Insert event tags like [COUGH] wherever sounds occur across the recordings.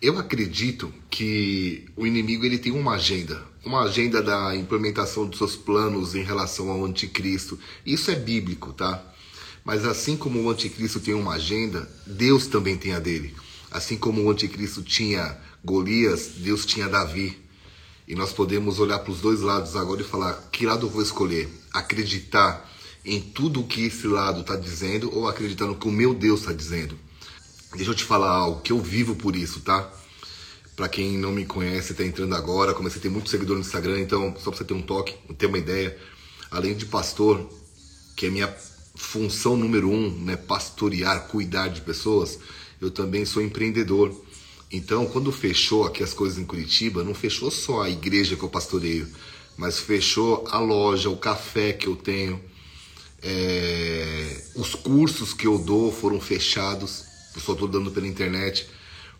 Eu acredito que o inimigo ele tem uma agenda, uma agenda da implementação dos seus planos em relação ao anticristo. Isso é bíblico, tá? Mas assim como o anticristo tem uma agenda, Deus também tem a dele. Assim como o anticristo tinha Golias, Deus tinha Davi. E nós podemos olhar para os dois lados agora e falar: que lado eu vou escolher? Acreditar em tudo o que esse lado está dizendo ou acreditar no que o meu Deus está dizendo? Deixa eu te falar algo que eu vivo por isso, tá? Para quem não me conhece, está entrando agora, comecei a ter muito seguidor no Instagram, então só para você ter um toque, ter uma ideia, além de pastor, que é minha função número um, né, pastorear, cuidar de pessoas, eu também sou empreendedor. Então, quando fechou aqui as coisas em Curitiba, não fechou só a igreja que eu pastoreio, mas fechou a loja, o café que eu tenho, é, os cursos que eu dou foram fechados só estou dando pela internet.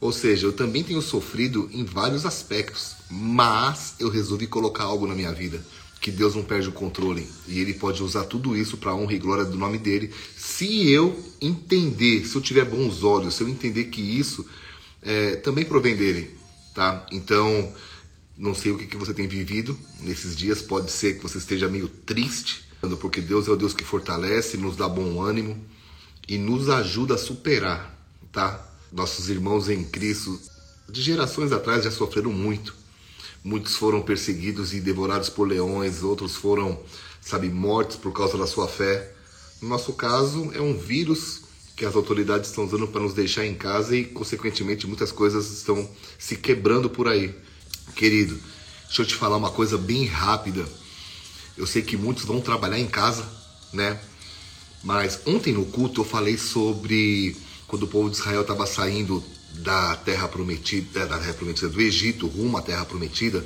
Ou seja, eu também tenho sofrido em vários aspectos, mas eu resolvi colocar algo na minha vida que Deus não perde o controle e Ele pode usar tudo isso para honra e glória do nome dele. Se eu entender, se eu tiver bons olhos, se eu entender que isso é, também provém dele, tá? Então, não sei o que, que você tem vivido nesses dias. Pode ser que você esteja meio triste, porque Deus é o Deus que fortalece, nos dá bom ânimo e nos ajuda a superar tá? Nossos irmãos em Cristo de gerações atrás já sofreram muito. Muitos foram perseguidos e devorados por leões, outros foram, sabe, mortos por causa da sua fé. No nosso caso, é um vírus que as autoridades estão usando para nos deixar em casa e, consequentemente, muitas coisas estão se quebrando por aí. Querido, deixa eu te falar uma coisa bem rápida. Eu sei que muitos vão trabalhar em casa, né? Mas ontem no culto eu falei sobre quando o povo de Israel estava saindo da terra prometida, da terra prometida do Egito rumo à terra prometida,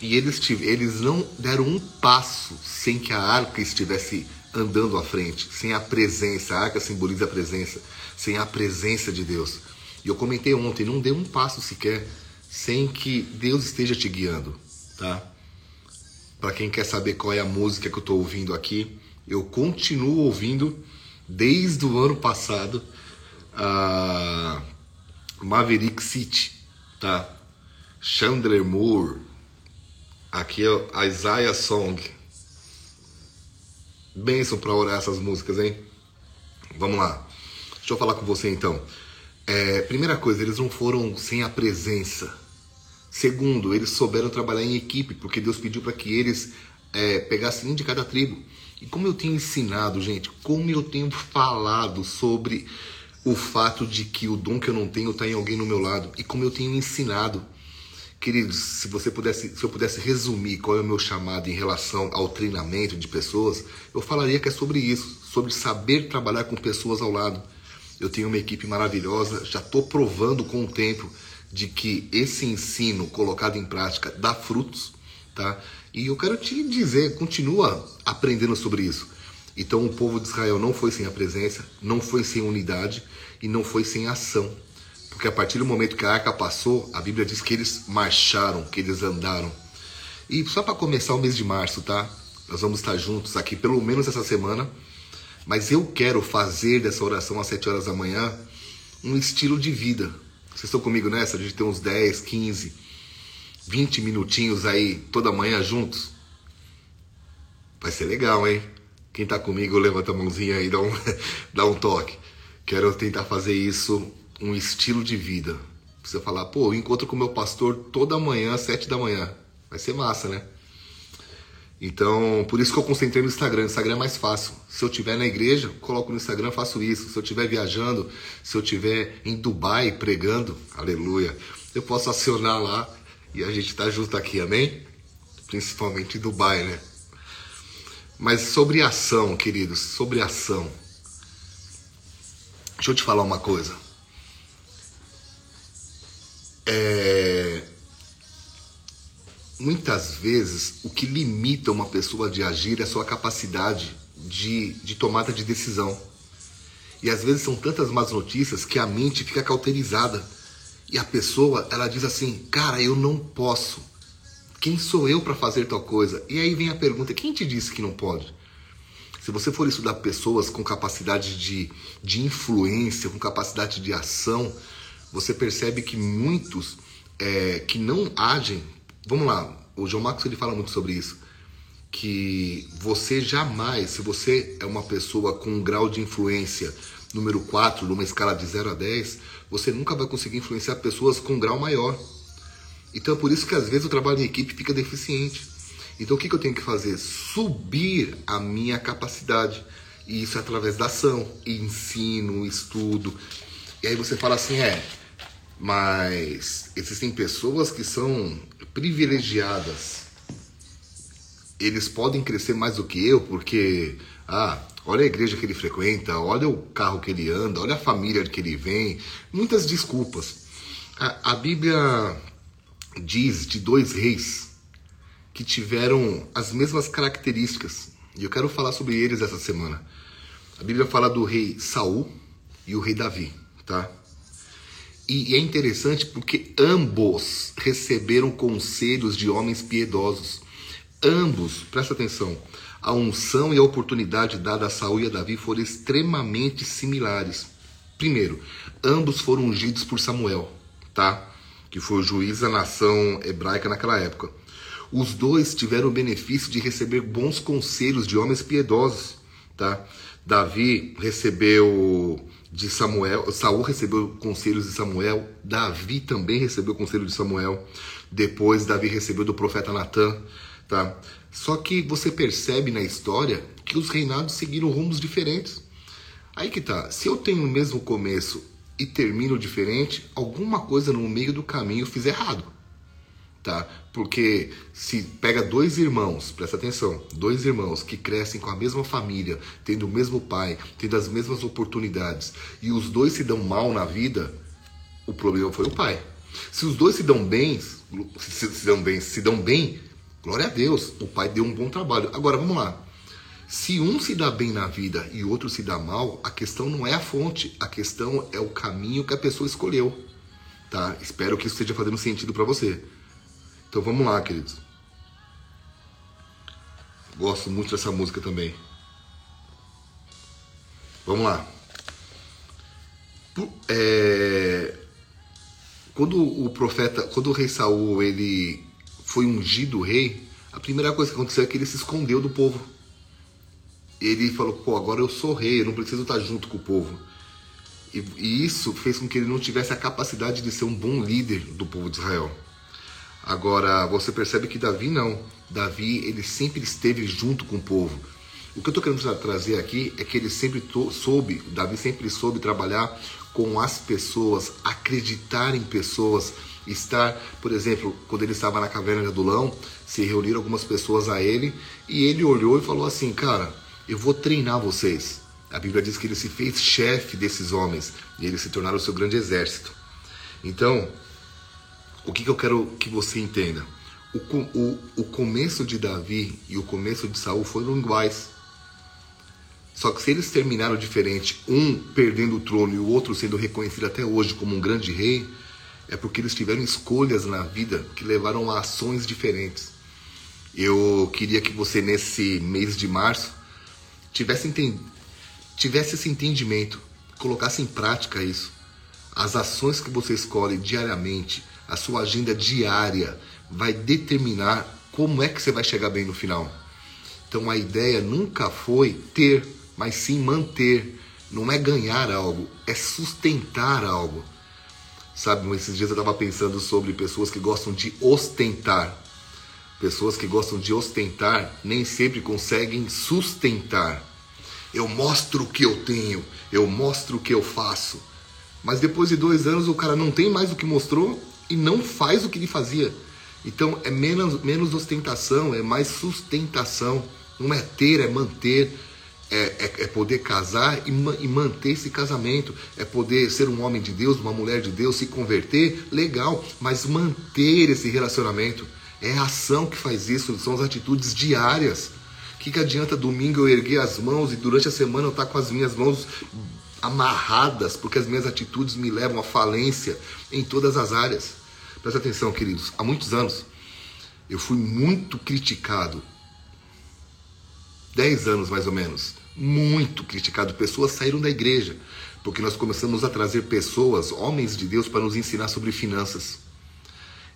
e eles, eles não deram um passo sem que a arca estivesse andando à frente, sem a presença, a arca simboliza a presença, sem a presença de Deus. E eu comentei ontem, não dê um passo sequer sem que Deus esteja te guiando, tá? Para quem quer saber qual é a música que eu estou ouvindo aqui, eu continuo ouvindo desde o ano passado a Maverick City, tá? Chandler Moore, aqui é a Isaiah Song. Benção para orar essas músicas, hein? Vamos lá. Deixa eu falar com você então. É, primeira coisa, eles não foram sem a presença. Segundo, eles souberam trabalhar em equipe, porque Deus pediu para que eles é, pegassem um de cada tribo. E como eu tenho ensinado, gente, como eu tenho falado sobre o fato de que o dom que eu não tenho está em alguém no meu lado e como eu tenho ensinado. Queridos, se você pudesse, se eu pudesse resumir qual é o meu chamado em relação ao treinamento de pessoas, eu falaria que é sobre isso, sobre saber trabalhar com pessoas ao lado. Eu tenho uma equipe maravilhosa, já estou provando com o tempo de que esse ensino colocado em prática dá frutos, tá? E eu quero te dizer, continua aprendendo sobre isso. Então o povo de Israel não foi sem a presença, não foi sem unidade e não foi sem ação. Porque a partir do momento que a arca passou, a Bíblia diz que eles marcharam, que eles andaram. E só para começar o mês de março, tá? Nós vamos estar juntos aqui pelo menos essa semana. Mas eu quero fazer dessa oração às 7 horas da manhã um estilo de vida. Vocês estão comigo nessa? A gente tem uns 10, 15, 20 minutinhos aí toda manhã juntos. Vai ser legal, hein? Quem está comigo, levanta a mãozinha aí, dá um, [LAUGHS] dá um toque. Quero tentar fazer isso um estilo de vida. Você falar, pô, eu encontro com meu pastor toda manhã, às sete da manhã. Vai ser massa, né? Então, por isso que eu concentrei no Instagram. Instagram é mais fácil. Se eu estiver na igreja, coloco no Instagram, faço isso. Se eu estiver viajando, se eu estiver em Dubai pregando, aleluia, eu posso acionar lá e a gente tá junto aqui, amém? Principalmente em Dubai, né? Mas sobre ação, queridos, sobre ação. Deixa eu te falar uma coisa. É... Muitas vezes o que limita uma pessoa de agir é a sua capacidade de, de tomada de decisão. E às vezes são tantas más notícias que a mente fica cauterizada. E a pessoa, ela diz assim: "Cara, eu não posso. Quem sou eu para fazer tal coisa? E aí vem a pergunta: quem te disse que não pode? Se você for estudar pessoas com capacidade de, de influência, com capacidade de ação, você percebe que muitos é, que não agem. Vamos lá, o João Marcos ele fala muito sobre isso. Que você jamais, se você é uma pessoa com um grau de influência número 4, numa escala de 0 a 10, você nunca vai conseguir influenciar pessoas com um grau maior. Então é por isso que às vezes o trabalho em equipe fica deficiente. Então o que, que eu tenho que fazer? Subir a minha capacidade. E isso é através da ação, ensino, estudo. E aí você fala assim, é, mas existem pessoas que são privilegiadas. Eles podem crescer mais do que eu, porque, ah, olha a igreja que ele frequenta, olha o carro que ele anda, olha a família que ele vem. Muitas desculpas. A, a Bíblia diz de dois reis que tiveram as mesmas características. E eu quero falar sobre eles essa semana. A Bíblia fala do rei Saul e o rei Davi, tá? E é interessante porque ambos receberam conselhos de homens piedosos. Ambos, presta atenção, a unção e a oportunidade dada a Saul e a Davi foram extremamente similares. Primeiro, ambos foram ungidos por Samuel, tá? Que foi o juiz da nação hebraica naquela época. Os dois tiveram o benefício de receber bons conselhos de homens piedosos, tá? Davi recebeu de Samuel, Saul recebeu conselhos de Samuel, Davi também recebeu conselho de Samuel. Depois Davi recebeu do profeta Natan, tá? Só que você percebe na história que os reinados seguiram rumos diferentes. Aí que tá. Se eu tenho o mesmo começo e termino diferente, alguma coisa no meio do caminho fiz errado tá? Porque se pega dois irmãos, presta atenção, dois irmãos que crescem com a mesma família, tendo o mesmo pai, tendo as mesmas oportunidades, e os dois se dão mal na vida, o problema foi o pai. Se os dois se dão bem, se, se dão bem, se dão bem, glória a Deus, o pai deu um bom trabalho. Agora vamos lá. Se um se dá bem na vida e o outro se dá mal, a questão não é a fonte, a questão é o caminho que a pessoa escolheu. Tá? Espero que isso esteja fazendo sentido para você. Então vamos lá, queridos. Gosto muito dessa música também. Vamos lá. É... Quando o profeta, quando o rei Saul ele foi ungido rei, a primeira coisa que aconteceu é que ele se escondeu do povo. Ele falou: pô, agora eu sou rei, eu não preciso estar junto com o povo. E, e isso fez com que ele não tivesse a capacidade de ser um bom líder do povo de Israel. Agora, você percebe que Davi não. Davi, ele sempre esteve junto com o povo. O que eu estou querendo trazer aqui é que ele sempre soube, Davi sempre soube trabalhar com as pessoas, acreditar em pessoas, estar, por exemplo, quando ele estava na caverna de Adulão, se reuniram algumas pessoas a ele e ele olhou e falou assim: Cara, eu vou treinar vocês. A Bíblia diz que ele se fez chefe desses homens e eles se tornaram o seu grande exército. Então, o que, que eu quero que você entenda? O, o, o começo de Davi e o começo de Saul foram iguais. Só que se eles terminaram diferente, um perdendo o trono e o outro sendo reconhecido até hoje como um grande rei, é porque eles tiveram escolhas na vida que levaram a ações diferentes. Eu queria que você, nesse mês de março, tivesse, tivesse esse entendimento, colocasse em prática isso. As ações que você escolhe diariamente, a sua agenda diária vai determinar como é que você vai chegar bem no final. Então a ideia nunca foi ter, mas sim manter. Não é ganhar algo, é sustentar algo. Sabe, esses dias eu estava pensando sobre pessoas que gostam de ostentar. Pessoas que gostam de ostentar nem sempre conseguem sustentar. Eu mostro o que eu tenho, eu mostro o que eu faço. Mas depois de dois anos o cara não tem mais o que mostrou e não faz o que ele fazia. Então é menos, menos ostentação, é mais sustentação. Não é ter, é manter. É, é, é poder casar e, e, manter esse casamento. É poder ser um homem de Deus, uma mulher de Deus, se converter, legal, mas manter esse relacionamento. É a ação que faz isso, são as atitudes diárias. O que, que adianta domingo eu erguer as mãos e durante a semana eu estar tá com as minhas mãos amarradas, porque as minhas atitudes me levam à falência em todas as áreas. Presta atenção, queridos. Há muitos anos eu fui muito criticado. Dez anos mais ou menos. Muito criticado. Pessoas saíram da igreja porque nós começamos a trazer pessoas, homens de Deus, para nos ensinar sobre finanças.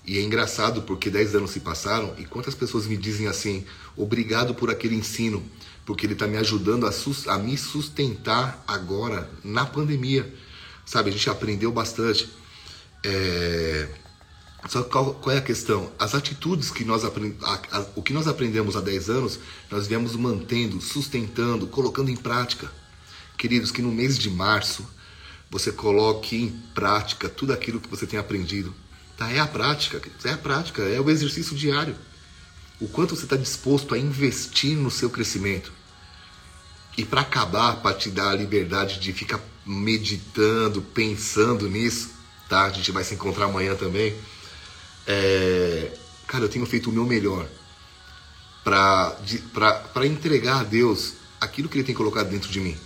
E é engraçado porque 10 anos se passaram e quantas pessoas me dizem assim: obrigado por aquele ensino, porque ele está me ajudando a, a, me sustentar agora na pandemia. Sabe, a gente aprendeu bastante. É... Só que qual, qual, é a questão? As atitudes que nós aprendemos, o que nós aprendemos há 10 anos, nós viemos mantendo, sustentando, colocando em prática. Queridos, que no mês de março você coloque em prática tudo aquilo que você tem aprendido. Tá? É a prática, é a prática, é o exercício diário. O quanto você está disposto a investir no seu crescimento. E para acabar, para te dar a liberdade de ficar meditando, pensando nisso, tá? A gente vai se encontrar amanhã também. É... Cara, eu tenho feito o meu melhor para entregar a Deus aquilo que Ele tem colocado dentro de mim.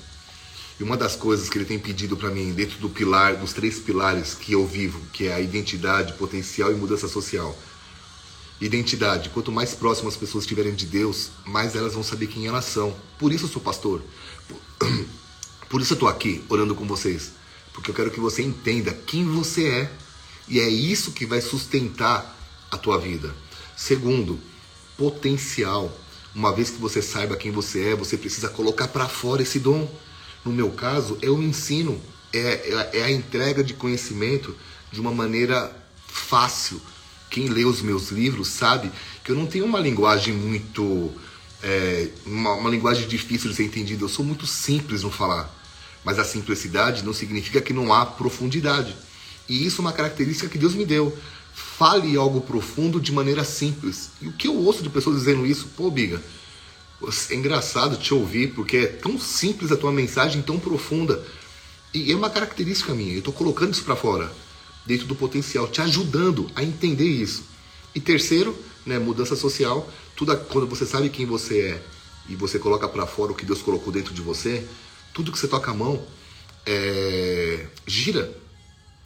E uma das coisas que ele tem pedido para mim, dentro do pilar, dos três pilares que eu vivo, que é a identidade, potencial e mudança social. Identidade, quanto mais próximas as pessoas estiverem de Deus, mais elas vão saber quem elas são. Por isso eu sou pastor. Por [CLEARS THROAT] isso eu estou aqui orando com vocês. Porque eu quero que você entenda quem você é. E é isso que vai sustentar a tua vida. Segundo, potencial. Uma vez que você saiba quem você é, você precisa colocar para fora esse dom. No meu caso, é o ensino, é, é, a entrega de conhecimento de uma maneira fácil. Quem lê os meus livros sabe que eu não tenho uma linguagem muito. É, uma, uma, linguagem difícil de ser entendida. Eu sou muito simples no falar. Mas a simplicidade não significa que não há profundidade. E isso é uma característica que Deus me deu. Fale algo profundo de maneira simples. E o que eu ouço de pessoas dizendo isso? Pô, Biga, é engraçado te ouvir porque é tão simples a tua mensagem, tão profunda. E é uma característica minha. Eu estou colocando isso para fora, dentro do potencial, te ajudando a entender isso. E terceiro, né, mudança social. Tudo quando você sabe quem você é e você coloca para fora o que Deus colocou dentro de você, tudo que você toca a mão é, gira.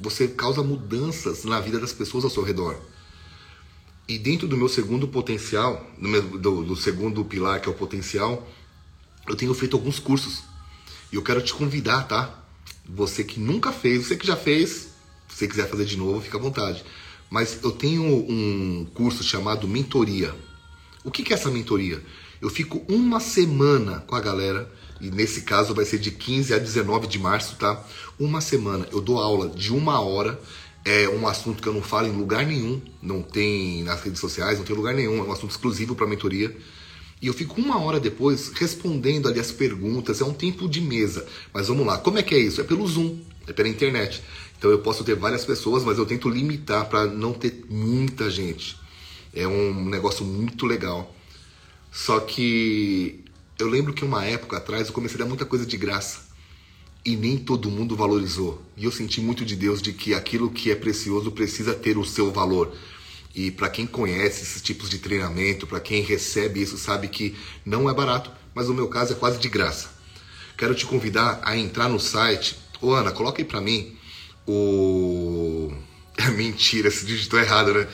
Você causa mudanças na vida das pessoas ao seu redor. E dentro do meu segundo potencial, do, meu, do, do segundo pilar, que é o potencial, eu tenho feito alguns cursos. E eu quero te convidar, tá? Você que nunca fez, você que já fez, se você quiser fazer de novo, fica à vontade. Mas eu tenho um curso chamado Mentoria. O que é essa mentoria? Eu fico uma semana com a galera, e nesse caso vai ser de 15 a 19 de março, tá? Uma semana. Eu dou aula de uma hora é um assunto que eu não falo em lugar nenhum, não tem nas redes sociais, não tem lugar nenhum, é um assunto exclusivo para mentoria. E eu fico uma hora depois respondendo ali as perguntas, é um tempo de mesa. Mas vamos lá, como é que é isso? É pelo Zoom, é pela internet. Então eu posso ter várias pessoas, mas eu tento limitar para não ter muita gente. É um negócio muito legal. Só que eu lembro que uma época atrás eu comecei a dar muita coisa de graça e nem todo mundo valorizou. E eu senti muito de Deus de que aquilo que é precioso precisa ter o seu valor. E para quem conhece esses tipos de treinamento, para quem recebe isso, sabe que não é barato, mas no meu caso é quase de graça. Quero te convidar a entrar no site. Ô Ana, coloca aí para mim o. É [LAUGHS] mentira, se digitou errado, né?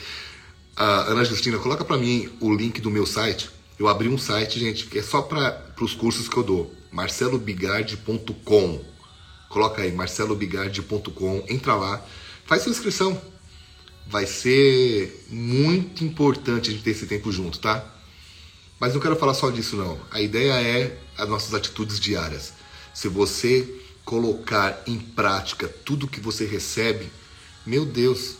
Ana Justina, coloca para mim o link do meu site. Eu abri um site, gente, que é só para os cursos que eu dou. marcelobigardi.com Coloca aí marcelobigardi.com, entra lá, faz sua inscrição. Vai ser muito importante a gente ter esse tempo junto, tá? Mas não quero falar só disso não. A ideia é as nossas atitudes diárias. Se você colocar em prática tudo que você recebe, meu Deus.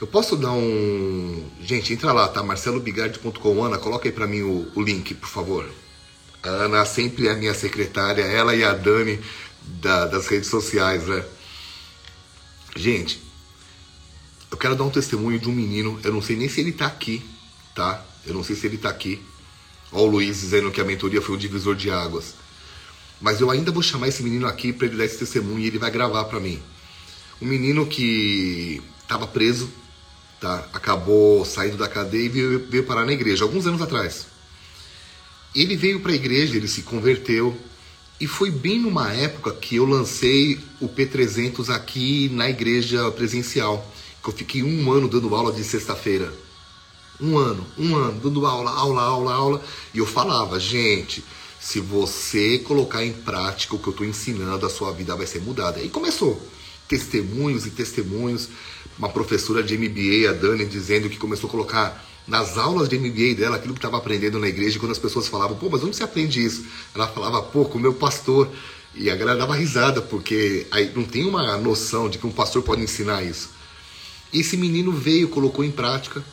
Eu posso dar um. Gente, entra lá, tá? marcelobigardi.com. Ana, coloca aí pra mim o, o link, por favor. A Ana sempre é a minha secretária, ela e a Dani da, das redes sociais, né? Gente, eu quero dar um testemunho de um menino, eu não sei nem se ele tá aqui, tá? Eu não sei se ele tá aqui. Ó o Luiz dizendo que a mentoria foi um divisor de águas. Mas eu ainda vou chamar esse menino aqui para ele dar esse testemunho e ele vai gravar para mim. Um menino que estava preso, tá? Acabou saindo da cadeia e veio, veio parar na igreja alguns anos atrás. Ele veio para a igreja, ele se converteu, e foi bem numa época que eu lancei o P300 aqui na igreja presencial. Que eu fiquei um ano dando aula de sexta-feira. Um ano, um ano, dando aula, aula, aula, aula. E eu falava, gente, Se você colocar em prática o que eu estou ensinando, a sua vida vai ser mudada. E começou. Testemunhos e testemunhos. Uma professora de MBA, a Dani, dizendo que começou a colocar nas aulas de MBA dela aquilo que estava aprendendo na igreja. Quando as pessoas falavam, pô, mas onde você aprende isso? Ela falava, pô, com o meu pastor. E a galera dava risada, porque aí não tem uma noção de que um pastor pode ensinar isso. Esse menino veio, colocou em prática.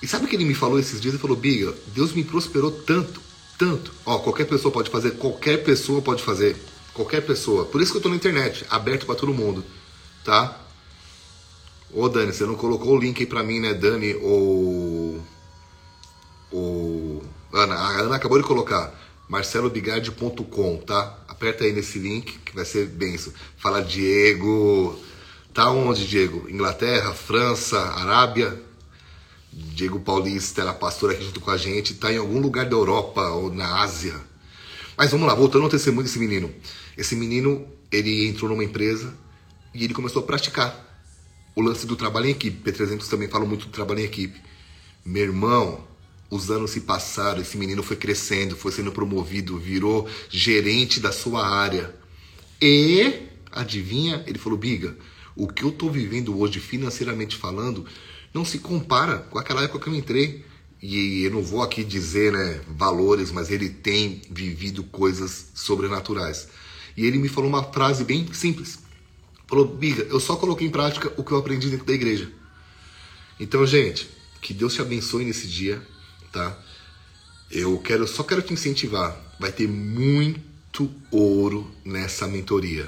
E sabe o que ele me falou esses dias? Ele falou, Biga, Deus me prosperou tanto, tanto. Ó, qualquer pessoa pode fazer, qualquer pessoa pode fazer. Qualquer pessoa. Por isso que eu tô na internet, aberto para todo mundo, tá? Ô Dani, você não colocou o link aí pra mim, né, Dani? Ou. Ana, a Ana acabou de colocar marcelobigard.com, tá? Aperta aí nesse link que vai ser benção. Fala Diego. Tá onde, Diego? Inglaterra, França, Arábia? Diego Paulista era pastor aqui junto com a gente, tá em algum lugar da Europa ou na Ásia. Mas vamos lá, voltando ao testemunho desse menino. Esse menino, ele entrou numa empresa e ele começou a praticar o lance do trabalho em equipe. P300 também fala muito do trabalho em equipe. Meu irmão, os anos se passaram, esse menino foi crescendo, foi sendo promovido, virou gerente da sua área. E, adivinha, ele falou: Biga, o que eu estou vivendo hoje, financeiramente falando, não se compara com aquela época que eu entrei. E eu não vou aqui dizer né, valores, mas ele tem vivido coisas sobrenaturais. E ele me falou uma frase bem simples. Falou, Biga, eu só coloquei em prática o que eu aprendi dentro da igreja. Então, gente, que Deus te abençoe nesse dia tá? Eu quero, só quero te incentivar. Vai ter muito ouro nessa mentoria.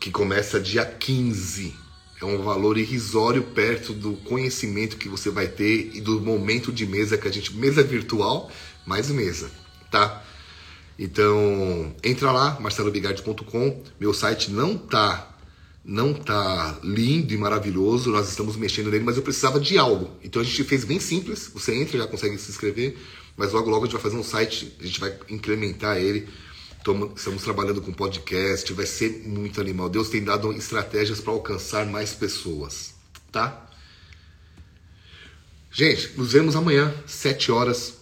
Que começa dia 15. É um valor irrisório perto do conhecimento que você vai ter e do momento de mesa que a gente. Mesa virtual, mais mesa, tá? Então, entra lá, marcelobigard.com. Meu site não tá não tá lindo e maravilhoso, nós estamos mexendo nele, mas eu precisava de algo. Então a gente fez bem simples, você entra já consegue se inscrever, mas logo logo a gente vai fazer um site, a gente vai incrementar ele. Estamos trabalhando com podcast, vai ser muito animal. Deus tem dado estratégias para alcançar mais pessoas, tá? Gente, nos vemos amanhã, 7 horas.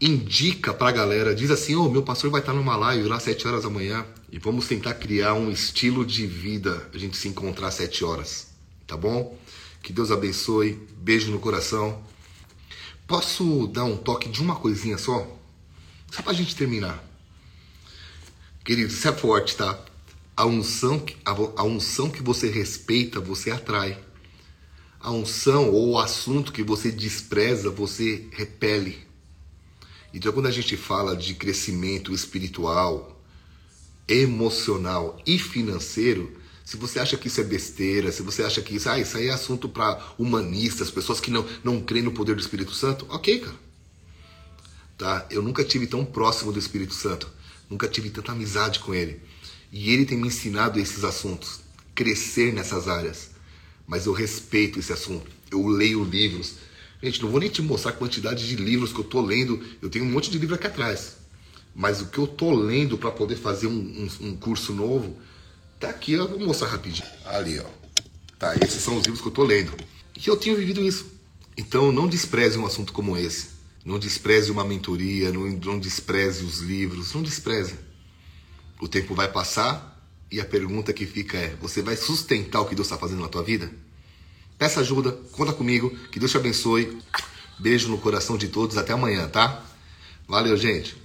Indica pra galera, diz assim: Ô, oh, meu pastor vai estar numa live lá 7 horas da manhã e vamos tentar criar um estilo de vida, a gente se encontrar às sete horas, tá bom? Que Deus abençoe, beijo no coração. Posso dar um toque de uma coisinha só? Só pra gente terminar. Querido, isso é forte, tá? A unção, a unção que você respeita, você atrai. A unção ou o assunto que você despreza, você repele. Então, quando a gente fala de crescimento espiritual, emocional e financeiro, se você acha que isso é besteira, se você acha que isso, ah, isso aí é assunto para humanistas, pessoas que não, não creem no poder do Espírito Santo, ok, cara. Tá? Eu nunca tive tão próximo do Espírito Santo, nunca tive tanta amizade com ele. E ele tem me ensinado esses assuntos, crescer nessas áreas. Mas eu respeito esse assunto, eu leio livros. Gente, não vou nem te mostrar a quantidade de livros que eu tô lendo, eu tenho um monte de livro aqui atrás. Mas o que eu tô lendo para poder fazer um, um, um, curso novo, tá aqui, eu vou mostrar rapidinho. Ali, ó. Tá, esses são os livros que eu tô lendo. E eu tenho vivido isso. Então não despreze um assunto como esse. Não despreze uma mentoria, não, não despreze os livros, não despreze. O tempo vai passar e a pergunta que fica é: você vai sustentar o que Deus está fazendo na tua vida? Peça ajuda, conta comigo, que Deus te abençoe. Beijo no coração de todos, até amanhã, tá? Valeu, gente.